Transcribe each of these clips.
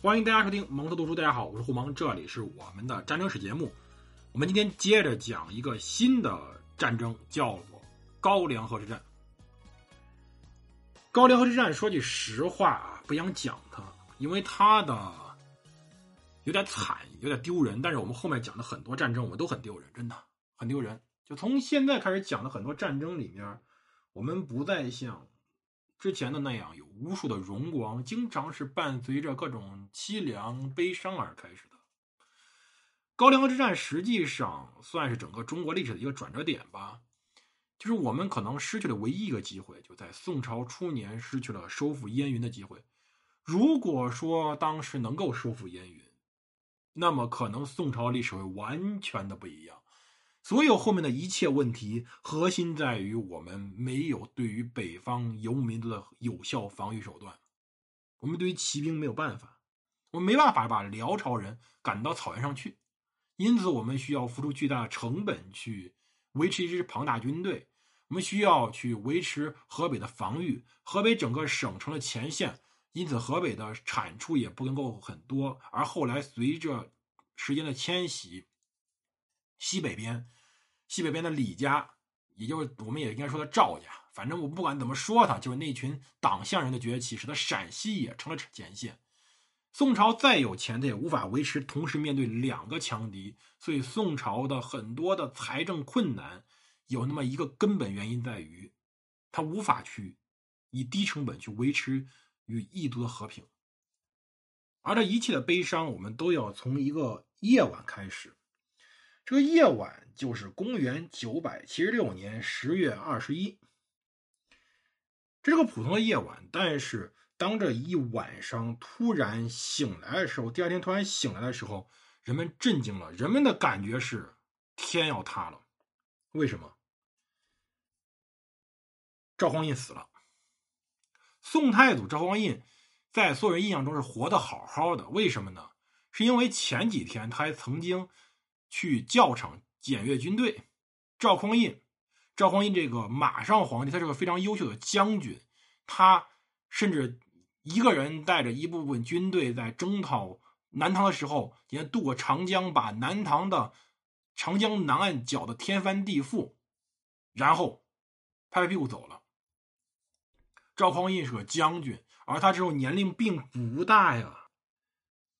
欢迎大家收听蒙特读书。大家好，我是胡蒙，这里是我们的战争史节目。我们今天接着讲一个新的战争，叫做高梁河之战。高梁河之战，说句实话啊，不想讲它，因为它的有点惨，有点丢人。但是我们后面讲的很多战争，我们都很丢人，真的很丢人。就从现在开始讲的很多战争里面，我们不再像。之前的那样，有无数的荣光，经常是伴随着各种凄凉、悲伤而开始的。高梁河之战实际上算是整个中国历史的一个转折点吧，就是我们可能失去了唯一一个机会，就在宋朝初年失去了收复燕云的机会。如果说当时能够收复燕云，那么可能宋朝历史会完全的不一样。所有后面的一切问题，核心在于我们没有对于北方游牧民族的有效防御手段。我们对于骑兵没有办法，我们没办法把辽朝人赶到草原上去，因此我们需要付出巨大的成本去维持一支庞大军队。我们需要去维持河北的防御，河北整个省城的前线，因此河北的产出也不能够很多。而后来随着时间的迁徙，西北边。西北边的李家，也就是我们也应该说的赵家，反正我不管怎么说，他就是那群党项人的崛起，使得陕西也成了前线。宋朝再有钱，他也无法维持同时面对两个强敌，所以宋朝的很多的财政困难，有那么一个根本原因在于，他无法去以低成本去维持与异族的和平。而这一切的悲伤，我们都要从一个夜晚开始。这个夜晚就是公元九百七十六年十月二十一，这是个普通的夜晚。但是当这一晚上突然醒来的时候，第二天突然醒来的时候，人们震惊了。人们的感觉是天要塌了。为什么？赵匡胤死了。宋太祖赵匡胤在所有人印象中是活得好好的。为什么呢？是因为前几天他还曾经。去教场检阅军队，赵匡胤，赵匡胤这个马上皇帝，他是个非常优秀的将军，他甚至一个人带着一部分军队在征讨南唐的时候，也渡过长江，把南唐的长江南岸搅得天翻地覆，然后拍拍屁股走了。赵匡胤是个将军，而他这种年龄并不大呀，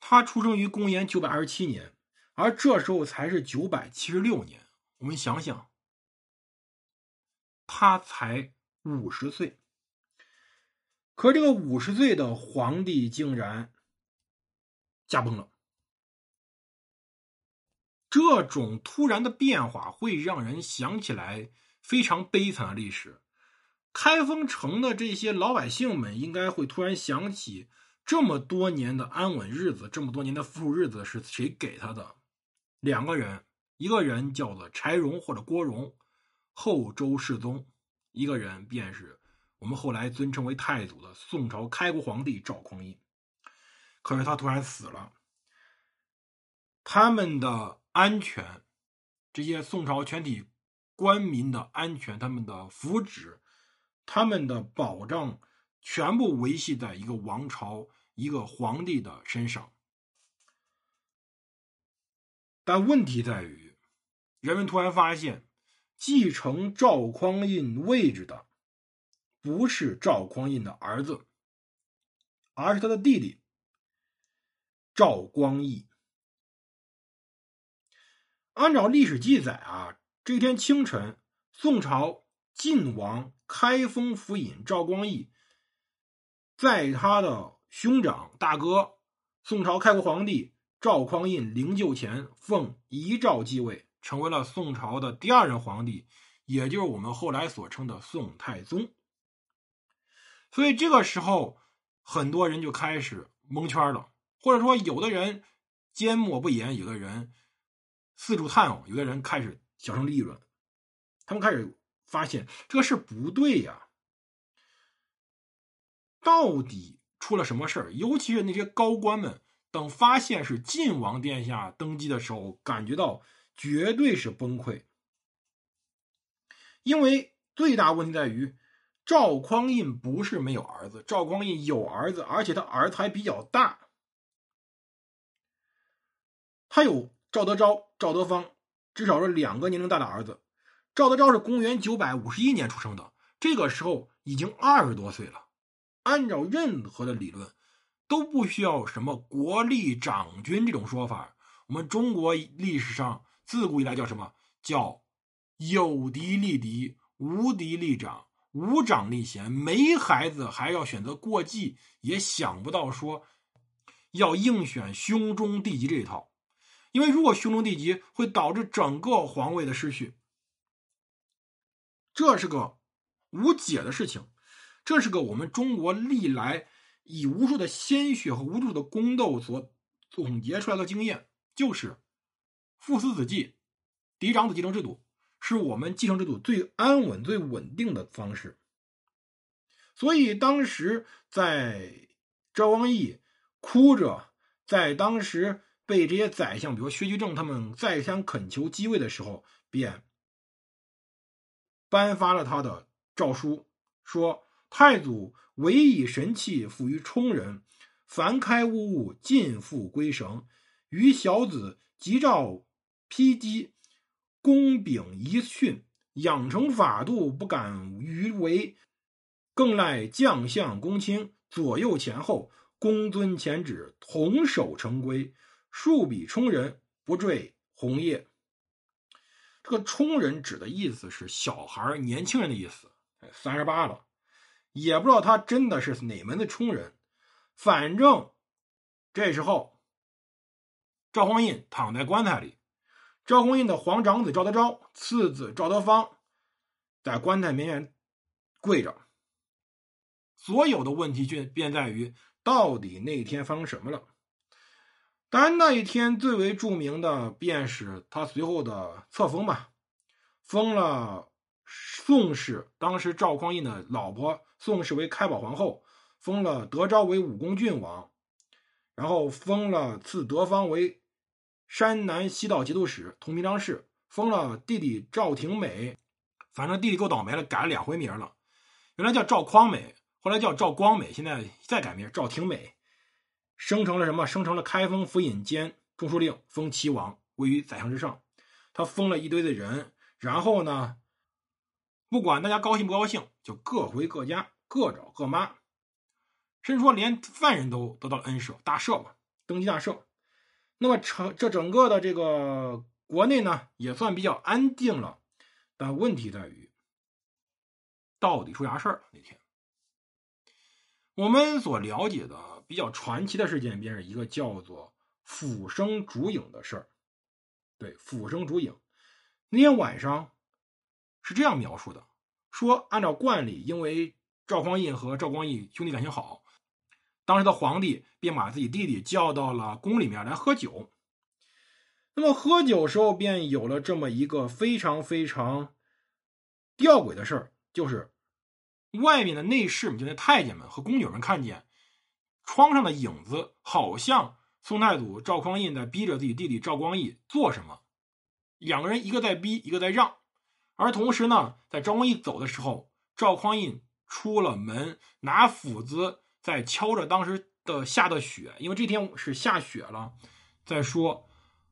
他出生于公元九百二十七年。而这时候才是九百七十六年，我们想想，他才五十岁，可这个五十岁的皇帝竟然驾崩了。这种突然的变化会让人想起来非常悲惨的历史。开封城的这些老百姓们应该会突然想起，这么多年的安稳日子，这么多年的富日子是谁给他的？两个人，一个人叫做柴荣或者郭荣，后周世宗；一个人便是我们后来尊称为太祖的宋朝开国皇帝赵匡胤。可是他突然死了，他们的安全，这些宋朝全体官民的安全，他们的福祉，他们的保障，全部维系在一个王朝、一个皇帝的身上。但问题在于，人们突然发现，继承赵匡胤位置的不是赵匡胤的儿子，而是他的弟弟赵光义。按照历史记载啊，这天清晨，宋朝晋王开封府尹赵光义，在他的兄长大哥宋朝开国皇帝。赵匡胤灵柩前奉遗诏继位，成为了宋朝的第二任皇帝，也就是我们后来所称的宋太宗。所以这个时候，很多人就开始蒙圈了，或者说有的人缄默不言，有的人四处探望，有的人开始小声议论。他们开始发现这个事不对呀，到底出了什么事儿？尤其是那些高官们。等发现是晋王殿下登基的时候，感觉到绝对是崩溃，因为最大问题在于赵匡胤不是没有儿子，赵匡胤有儿子，而且他儿子还比较大，他有赵德昭、赵德芳，至少是两个年龄大的儿子。赵德昭是公元九百五十一年出生的，这个时候已经二十多岁了。按照任何的理论，都不需要什么国力长君这种说法。我们中国历史上自古以来叫什么？叫有嫡立嫡，无嫡立长，无长立贤。没孩子还要选择过继，也想不到说要硬选兄终弟及这一套。因为如果兄终弟及，会导致整个皇位的失去。这是个无解的事情，这是个我们中国历来以无数的鲜血和无数的宫斗所总结出来的经验，就是父死子继、嫡长子继承制度是我们继承制度最安稳、最稳定的方式。所以当时在赵光义哭着，在当时被这些宰相，比如薛居正他们再三恳求继位的时候，便。颁发了他的诏书，说：“太祖唯以神器赋于冲人，凡开物物，尽复归绳。于小子即诏披击，公秉遗训，养成法度，不敢逾违。更赖将相公卿左右前后，公遵前旨，同守成规。数比冲人，不坠红叶。”这个冲人指的意思是小孩、年轻人的意思。三十八了，也不知道他真的是哪门子冲人。反正这时候，赵匡胤躺在棺材里，赵匡胤的皇长子赵德昭、次子赵德芳在棺材面前跪着。所有的问题就便在于，到底那一天发生什么了？当然，那一天最为著名的便是他随后的册封吧，封了宋氏，当时赵匡胤的老婆宋氏为开宝皇后，封了德昭为武功郡王，然后封了赐德芳为山南西道节度使、同平章事，封了弟弟赵廷美，反正弟弟够倒霉了，改了两回名了，原来叫赵匡美，后来叫赵光美，现在再改名赵廷美。生成了什么？生成了开封府尹兼中书令，封齐王，位于宰相之上。他封了一堆的人，然后呢，不管大家高兴不高兴，就各回各家，各找各妈。甚至说连犯人都得到了恩赦，大赦嘛，登基大赦。那么成这整个的这个国内呢，也算比较安定了。但问题在于，到底出啥事儿了？那天我们所了解的。比较传奇的事件，便是一个叫做“俯生烛影”的事儿。对，“俯生烛影”，那天晚上是这样描述的：说按照惯例，因为赵匡胤和赵光义兄弟感情好，当时的皇帝便把自己弟弟叫到了宫里面来喝酒。那么喝酒时候，便有了这么一个非常非常吊诡的事儿，就是外面的内侍们，就那太监们和宫女们看见。窗上的影子好像宋太祖赵匡胤在逼着自己弟弟赵光义做什么，两个人一个在逼，一个在让。而同时呢，在赵匡胤走的时候，赵匡胤出了门，拿斧子在敲着当时的下的雪，因为这天是下雪了，在说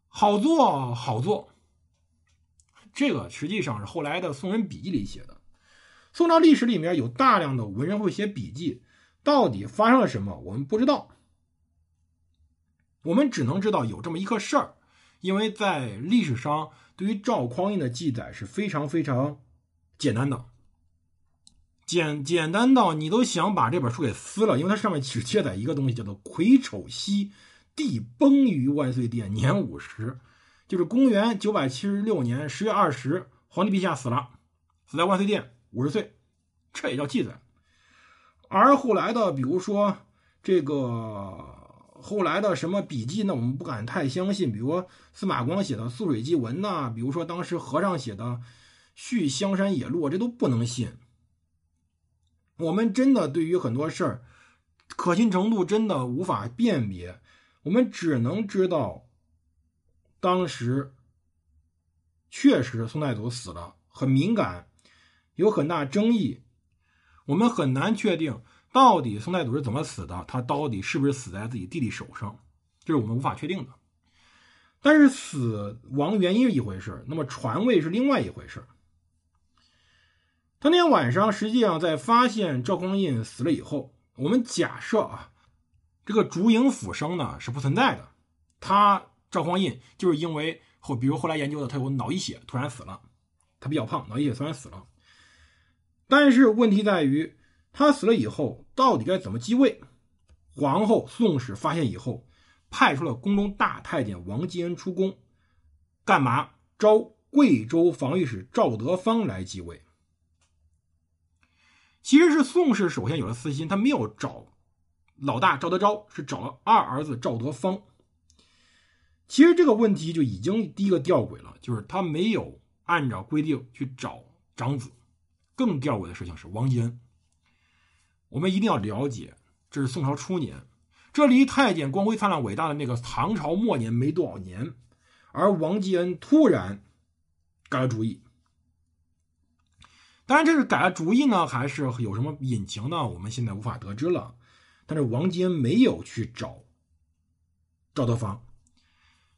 好做好做。这个实际上是后来的宋人笔记里写的。宋朝历史里面有大量的文人会写笔记。到底发生了什么？我们不知道，我们只能知道有这么一个事儿，因为在历史上对于赵匡胤的记载是非常非常简单的，简简单到你都想把这本书给撕了，因为它上面只记载一个东西，叫做癸丑夕，帝崩于万岁殿，年五十，就是公元九百七十六年十月二十，皇帝陛下死了，死在万岁殿，五十岁，这也叫记载。而后来的，比如说这个后来的什么笔记，呢我们不敢太相信。比如司马光写的《涑水记文》呐，比如说当时和尚写的《续香山野录》，这都不能信。我们真的对于很多事儿可信程度真的无法辨别，我们只能知道当时确实宋太祖死了，很敏感，有很大争议。我们很难确定到底宋太祖是怎么死的，他到底是不是死在自己弟弟手上，这是我们无法确定的。但是死亡原因是一回事那么传位是另外一回事当天晚上，实际上在发现赵匡胤死了以后，我们假设啊，这个烛影斧声呢是不存在的。他赵匡胤就是因为后，比如后来研究的，他有脑溢血突然死了，他比较胖，脑溢血突然死了。但是问题在于，他死了以后到底该怎么继位？皇后宋氏发现以后，派出了宫中大太监王继恩出宫，干嘛？招贵州防御使赵德芳来继位。其实是宋氏首先有了私心，他没有找老大赵德昭，是找了二儿子赵德芳。其实这个问题就已经第一个吊诡了，就是他没有按照规定去找长子。更吊诡的事情是王继恩。我们一定要了解，这是宋朝初年，这离太监光辉灿烂伟大的那个唐朝末年没多少年，而王继恩突然改了主意。当然，这是改了主意呢，还是有什么隐情呢？我们现在无法得知了。但是王坚没有去找赵德芳，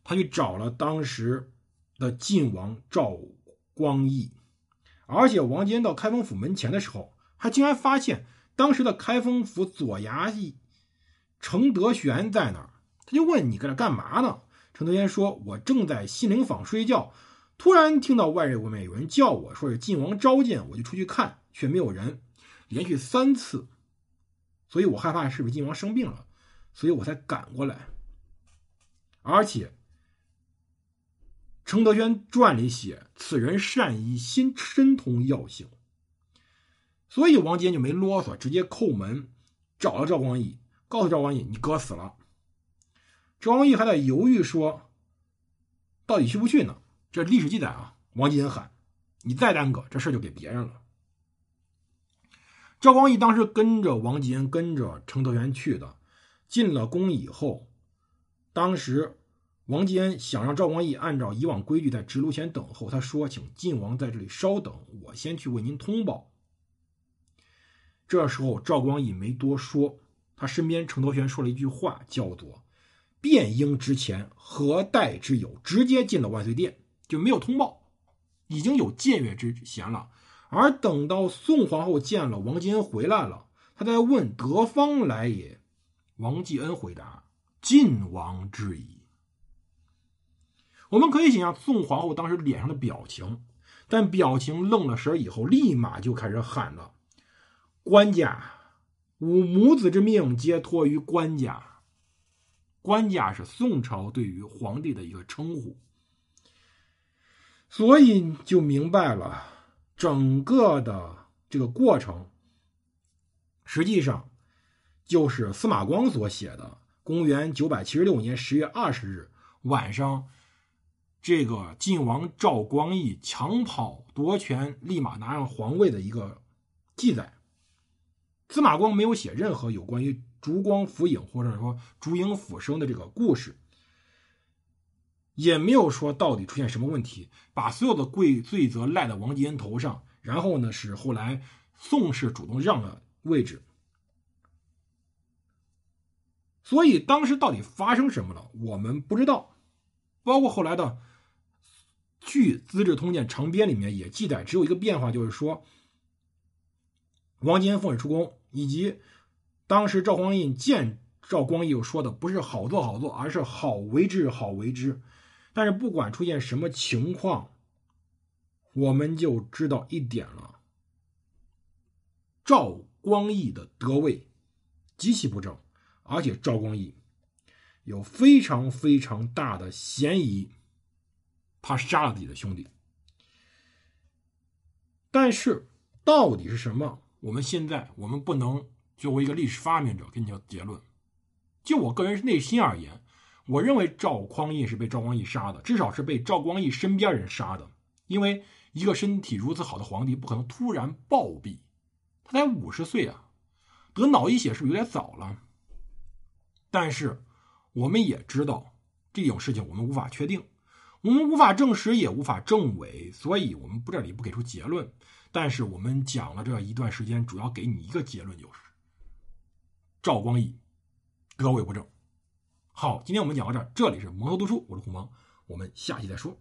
他去找了当时的晋王赵光义，而且王坚到开封府门前的时候，他竟然发现当时的开封府左衙役程德玄在那儿。他就问：“你搁这干嘛呢？”程德玄说：“我正在信陵坊睡觉。”突然听到外人外面有人叫我说是晋王召见，我就出去看，却没有人，连续三次，所以我害怕是不是晋王生病了，所以我才赶过来。而且，程德轩传里写此人善医，心深通药性，所以王坚就没啰嗦，直接叩门找了赵光义，告诉赵光义你哥死了。赵光义还在犹豫说，到底去不去呢？这历史记载啊，王继恩喊：“你再耽搁，这事就给别人了。”赵光义当时跟着王继恩，跟着程德元去的。进了宫以后，当时王继恩想让赵光义按照以往规矩在直炉前等候。他说：“请晋王在这里稍等，我先去为您通报。”这时候赵光义没多说，他身边程德玄说了一句话，叫做：“便应之前，何待之有？”直接进了万岁殿。就没有通报，已经有僭越之嫌了。而等到宋皇后见了王继恩回来了，他在问德方来也。王继恩回答：“晋王之矣。”我们可以想象宋皇后当时脸上的表情，但表情愣了神以后，立马就开始喊了：“官家，吾母子之命皆托于官家。”官家是宋朝对于皇帝的一个称呼。所以就明白了，整个的这个过程，实际上就是司马光所写的。公元九百七十六年十月二十日晚上，这个晋王赵光义抢跑夺权，立马拿上皇位的一个记载。司马光没有写任何有关于烛光浮影或者说烛影斧声的这个故事。也没有说到底出现什么问题，把所有的贵罪责赖在王继恩头上，然后呢是后来宋氏主动让了位置，所以当时到底发生什么了，我们不知道。包括后来的据《资治通鉴长编》里面也记载，只有一个变化，就是说王继恩奉旨出宫，以及当时赵匡胤见赵光义又说的不是好做好做，而是好为之好为之。但是不管出现什么情况，我们就知道一点了：赵光义的德位极其不正，而且赵光义有非常非常大的嫌疑，他杀了自己的兄弟。但是到底是什么？我们现在我们不能作为一个历史发明者给你个结论。就我个人内心而言。我认为赵匡胤是被赵光义杀的，至少是被赵光义身边人杀的。因为一个身体如此好的皇帝，不可能突然暴毙。他才五十岁啊，得脑溢血是不是有点早了？但是我们也知道这种事情我们无法确定，我们无法证实，也无法证伪，所以我们不这里不给出结论。但是我们讲了这一段时间，主要给你一个结论，就是赵光义得位不正。好，今天我们讲到这儿。这里是蒙头读书，我是红芒，我们下期再说。